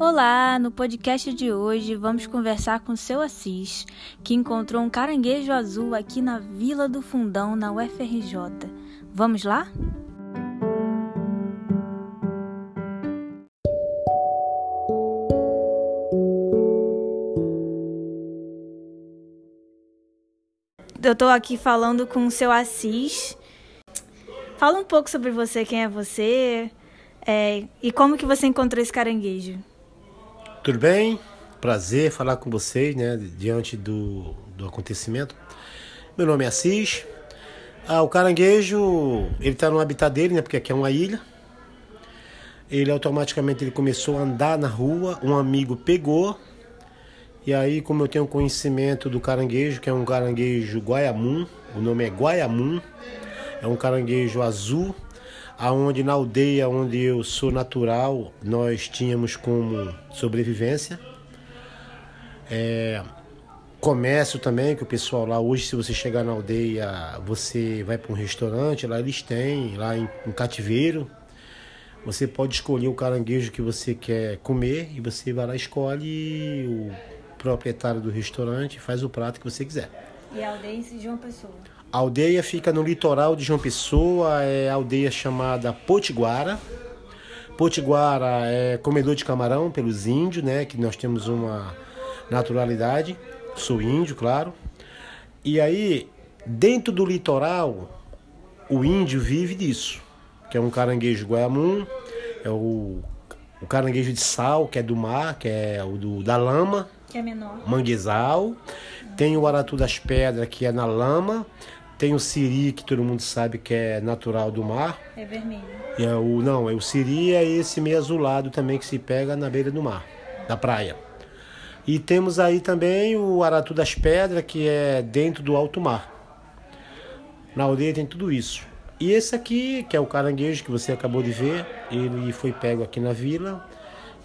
Olá, no podcast de hoje vamos conversar com o seu Assis, que encontrou um caranguejo azul aqui na Vila do Fundão, na UFRJ. Vamos lá? Eu estou aqui falando com o seu Assis. Fala um pouco sobre você, quem é você é, e como que você encontrou esse caranguejo. Tudo bem? Prazer falar com vocês, né, diante do, do acontecimento. Meu nome é Assis. Ah, o caranguejo, ele está no habitat dele, né, porque aqui é uma ilha. Ele automaticamente ele começou a andar na rua, um amigo pegou. E aí, como eu tenho conhecimento do caranguejo, que é um caranguejo guaiamum, o nome é guaiamum, é um caranguejo azul, aonde na aldeia onde eu sou natural, nós tínhamos como sobrevivência. É, comércio também, que o pessoal lá hoje, se você chegar na aldeia, você vai para um restaurante, lá eles têm, lá em um cativeiro. Você pode escolher o caranguejo que você quer comer e você vai lá escolhe o proprietário do restaurante faz o prato que você quiser. E a aldeia de João Pessoa? A aldeia fica no litoral de João Pessoa, é a aldeia chamada Potiguara. Potiguara é comedor de camarão pelos índios, né? Que nós temos uma naturalidade. Sou índio, claro. E aí, dentro do litoral, o índio vive disso. Que é um caranguejo guaiamum, é o, o caranguejo de sal, que é do mar, que é o do, da lama. Que é menor. Manguezal. Tem o aratu das pedras, que é na lama. Tem o siri, que todo mundo sabe que é natural do mar. É vermelho. E é o, não, é o siri é esse meio azulado também que se pega na beira do mar, da praia. E temos aí também o aratu das pedras, que é dentro do alto mar. Na aldeia tem tudo isso. E esse aqui, que é o caranguejo que você acabou de ver, ele foi pego aqui na vila.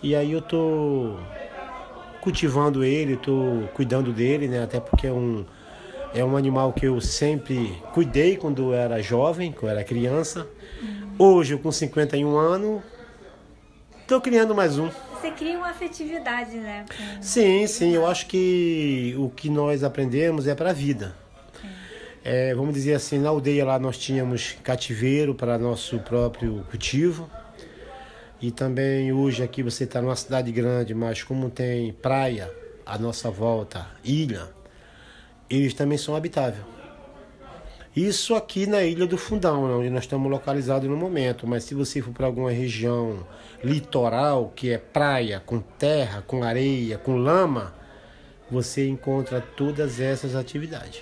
E aí eu tô cultivando ele, tô cuidando dele, né? Até porque é um é um animal que eu sempre cuidei quando eu era jovem, quando eu era criança. Hoje, eu com 51 anos, estou criando mais um. Você cria uma afetividade, né? Com... Sim, sim. Eu acho que o que nós aprendemos é para a vida. É, vamos dizer assim, na aldeia lá nós tínhamos cativeiro para nosso próprio cultivo. E também hoje aqui você está numa cidade grande, mas como tem praia à nossa volta, ilha, eles também são habitáveis. Isso aqui na Ilha do Fundão, né, onde nós estamos localizados no momento, mas se você for para alguma região litoral, que é praia, com terra, com areia, com lama, você encontra todas essas atividades.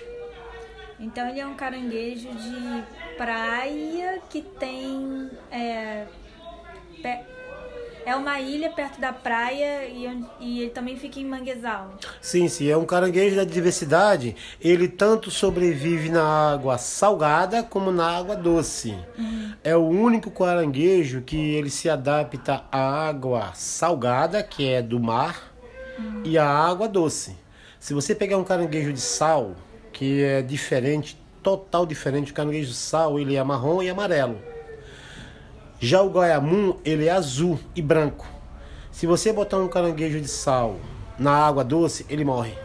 Então ele é um caranguejo de praia que tem é, é uma ilha perto da praia e, e ele também fica em manguezal. Sim, sim. É um caranguejo da diversidade. Ele tanto sobrevive na água salgada como na água doce. Uhum. É o único caranguejo que ele se adapta à água salgada, que é do mar, uhum. e à água doce. Se você pegar um caranguejo de sal, que é diferente, total diferente, o caranguejo de sal, ele é marrom e amarelo. Já o goiamum, ele é azul e branco. Se você botar um caranguejo de sal na água doce, ele morre.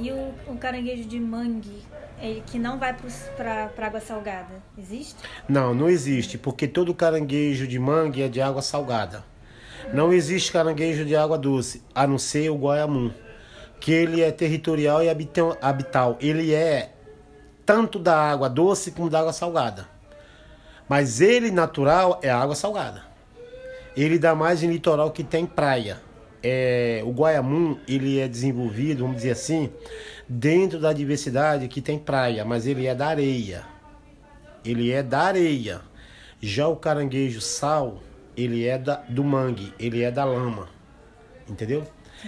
E o, o caranguejo de mangue, ele que não vai para água salgada, existe? Não, não existe, porque todo caranguejo de mangue é de água salgada. Não existe caranguejo de água doce, a não ser o goiamum, que ele é territorial e habital. Ele é tanto da água doce como da água salgada. Mas ele natural é água salgada. Ele dá mais em litoral que tem praia. É, o Guaiamum ele é desenvolvido, vamos dizer assim, dentro da diversidade que tem praia, mas ele é da areia. Ele é da areia. Já o caranguejo sal, ele é da, do mangue, ele é da lama. Entendeu?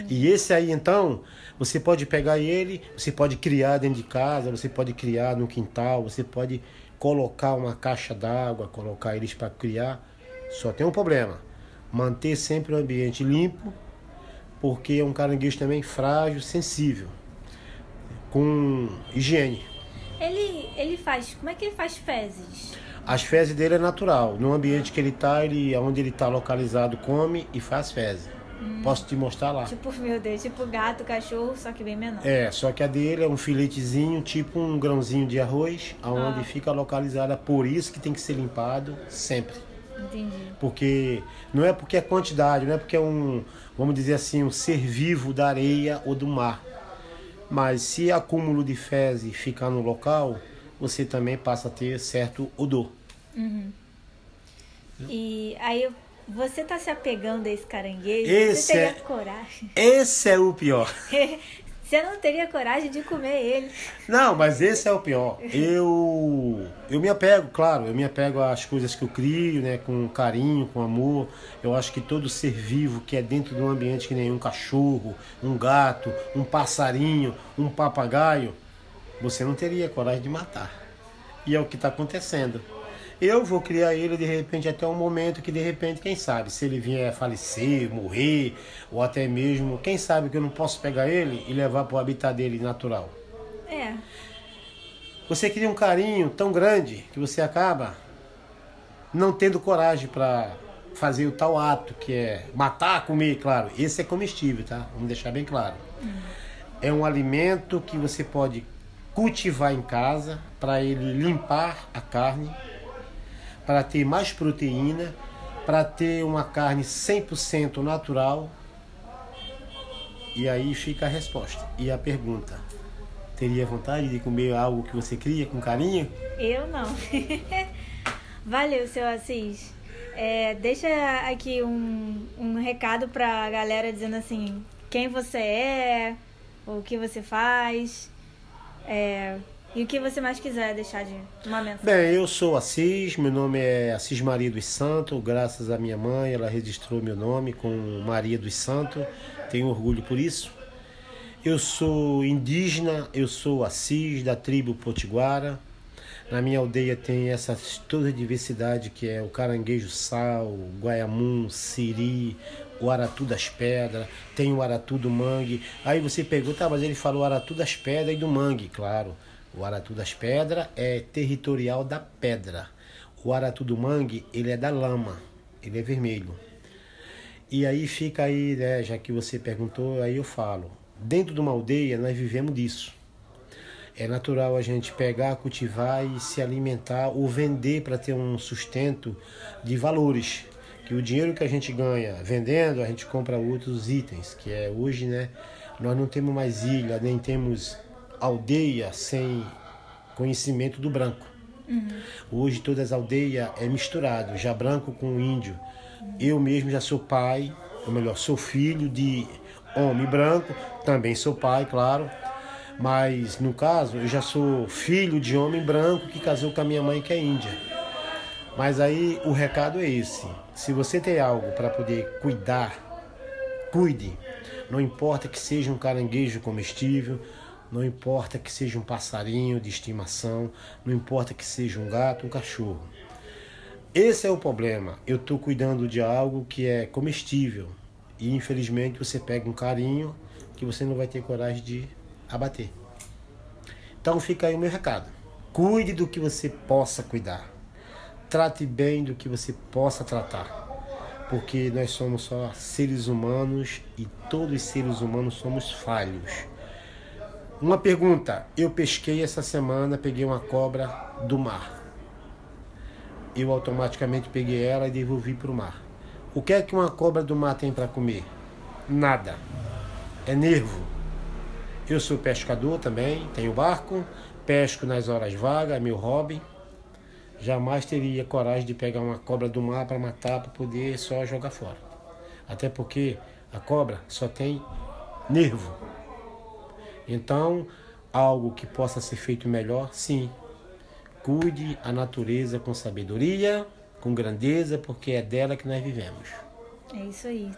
E esse aí então, você pode pegar ele, você pode criar dentro de casa, você pode criar no quintal, você pode colocar uma caixa d'água, colocar eles para criar, só tem um problema: manter sempre o ambiente limpo, porque é um caranguejo também frágil, sensível, com higiene. Ele, ele faz, como é que ele faz fezes? As fezes dele é natural. No ambiente que ele está, ele, onde ele está localizado, come e faz fezes. Posso te mostrar lá. Tipo, meu Deus, tipo gato, cachorro, só que bem menor. É, só que a dele é um filetezinho, tipo um grãozinho de arroz, aonde Ah. fica localizada. Por isso que tem que ser limpado sempre. Entendi. Porque não é porque é quantidade, não é porque é um, vamos dizer assim, um ser vivo da areia ou do mar. Mas se acúmulo de fezes ficar no local, você também passa a ter certo odor. E aí, você tá se apegando a esse caranguejo? Esse você teria é- coragem? Esse é o pior. você não teria coragem de comer ele. Não, mas esse é o pior. Eu eu me apego, claro, eu me apego às coisas que eu crio, né, com carinho, com amor. Eu acho que todo ser vivo que é dentro de um ambiente que nem um cachorro, um gato, um passarinho, um papagaio, você não teria coragem de matar. E é o que está acontecendo. Eu vou criar ele de repente até um momento que de repente, quem sabe, se ele vier a falecer, morrer, ou até mesmo, quem sabe que eu não posso pegar ele e levar para o habitat dele natural. É. Você cria um carinho tão grande que você acaba não tendo coragem para fazer o tal ato que é matar, comer, claro. Esse é comestível, tá? Vamos deixar bem claro. É um alimento que você pode cultivar em casa para ele limpar a carne, para ter mais proteína, para ter uma carne 100% natural. E aí fica a resposta. E a pergunta: Teria vontade de comer algo que você cria com carinho? Eu não. Valeu, seu Assis. É, deixa aqui um, um recado pra galera dizendo assim, quem você é, o que você faz, é, e o que você mais quiser deixar de uma mensagem. Bem, eu sou Assis, meu nome é Assis Maria dos Santos, graças à minha mãe, ela registrou meu nome com Maria dos Santos, tenho orgulho por isso. Eu sou indígena, eu sou Assis, da tribo Potiguara. Na minha aldeia tem essa toda a diversidade que é o caranguejo sal, guaiamum, siri, o aratu das pedras, tem o aratu do mangue. Aí você pergunta, tá, mas ele falou aratu das pedras e do mangue, claro. O aratu das pedras é territorial da pedra. O aratu do mangue, ele é da lama, ele é vermelho. E aí fica aí, né, já que você perguntou, aí eu falo. Dentro de uma aldeia nós vivemos disso. É natural a gente pegar, cultivar e se alimentar ou vender para ter um sustento de valores. Que o dinheiro que a gente ganha vendendo, a gente compra outros itens, que é hoje, né? Nós não temos mais ilha, nem temos aldeia sem conhecimento do branco. Hoje todas as aldeias é misturado, já branco com índio. Eu mesmo já sou pai, ou melhor, sou filho de homem branco, também sou pai, claro. Mas no caso, eu já sou filho de homem branco que casou com a minha mãe que é índia. Mas aí o recado é esse: se você tem algo para poder cuidar, cuide. Não importa que seja um caranguejo comestível, não importa que seja um passarinho de estimação, não importa que seja um gato, um cachorro. Esse é o problema. Eu estou cuidando de algo que é comestível e infelizmente você pega um carinho que você não vai ter coragem de abater. Então fica aí o meu recado. Cuide do que você possa cuidar. Trate bem do que você possa tratar. Porque nós somos só seres humanos e todos os seres humanos somos falhos. Uma pergunta: eu pesquei essa semana, peguei uma cobra do mar. Eu automaticamente peguei ela e devolvi para o mar. O que é que uma cobra do mar tem para comer? Nada. É nervo. Eu sou pescador também, tenho barco, pesco nas horas vagas, é meu hobby. Jamais teria coragem de pegar uma cobra do mar para matar para poder só jogar fora. Até porque a cobra só tem nervo. Então, algo que possa ser feito melhor, sim. Cuide a natureza com sabedoria, com grandeza, porque é dela que nós vivemos. É isso aí.